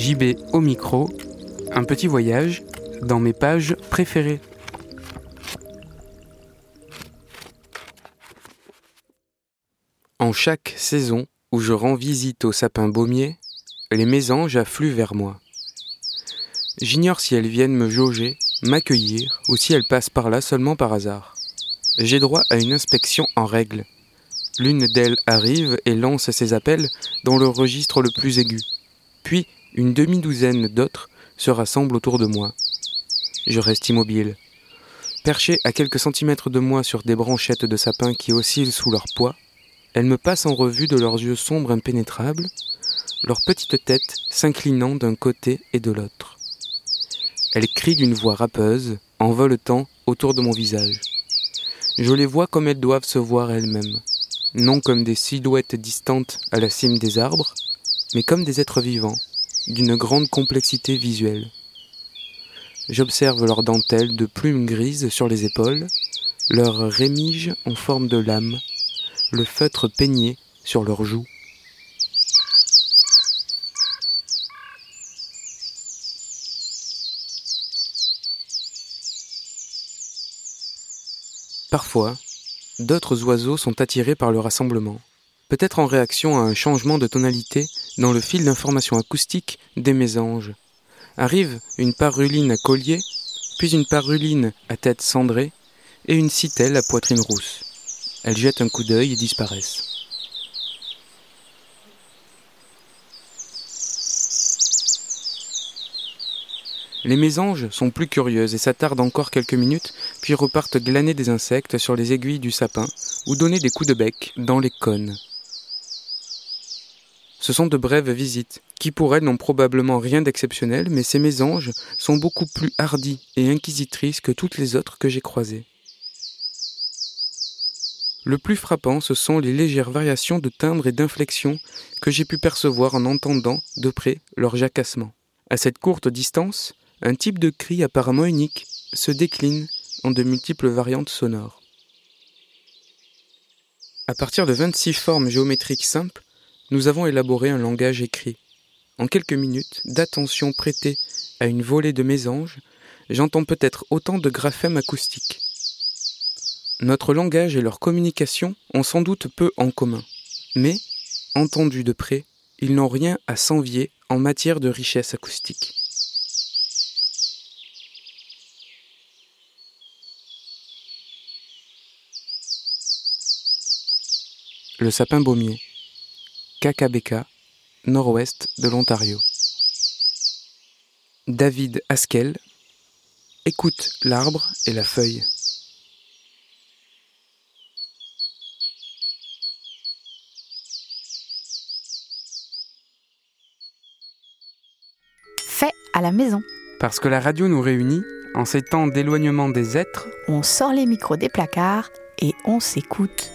JB au micro, un petit voyage dans mes pages préférées. En chaque saison où je rends visite au sapin baumier, les mésanges affluent vers moi. J'ignore si elles viennent me jauger, m'accueillir, ou si elles passent par là seulement par hasard. J'ai droit à une inspection en règle. L'une d'elles arrive et lance ses appels dans le registre le plus aigu. Puis une demi-douzaine d'autres se rassemblent autour de moi. Je reste immobile. Perché à quelques centimètres de moi sur des branchettes de sapin qui oscillent sous leur poids, elles me passent en revue de leurs yeux sombres impénétrables, leurs petites têtes s'inclinant d'un côté et de l'autre. Elles crient d'une voix râpeuse, en voletant autour de mon visage. Je les vois comme elles doivent se voir elles-mêmes, non comme des silhouettes distantes à la cime des arbres, mais comme des êtres vivants, d'une grande complexité visuelle. J'observe leurs dentelles de plumes grises sur les épaules, leurs rémiges en forme de lame, le feutre peigné sur leurs joues. Parfois, d'autres oiseaux sont attirés par le rassemblement, peut-être en réaction à un changement de tonalité dans le fil d'information acoustique des mésanges. Arrive une paruline à collier, puis une paruline à tête cendrée, et une citelle à poitrine rousse. Elles jettent un coup d'œil et disparaissent. Les mésanges sont plus curieuses et s'attardent encore quelques minutes, puis repartent glaner des insectes sur les aiguilles du sapin ou donner des coups de bec dans les cônes. Ce sont de brèves visites, qui pour elles n'ont probablement rien d'exceptionnel, mais ces mésanges sont beaucoup plus hardies et inquisitrices que toutes les autres que j'ai croisées. Le plus frappant, ce sont les légères variations de timbre et d'inflexion que j'ai pu percevoir en entendant de près leur jacassement. À cette courte distance, un type de cri apparemment unique se décline en de multiples variantes sonores. À partir de 26 formes géométriques simples, nous avons élaboré un langage écrit. En quelques minutes d'attention prêtée à une volée de mésanges, j'entends peut-être autant de graphèmes acoustiques. Notre langage et leur communication ont sans doute peu en commun, mais, entendus de près, ils n'ont rien à s'envier en matière de richesse acoustique. Le sapin baumier, Kakabeka, nord-ouest de l'Ontario. David Haskell écoute l'arbre et la feuille. Fait à la maison. Parce que la radio nous réunit, en ces temps d'éloignement des êtres, On sort les micros des placards et on s'écoute.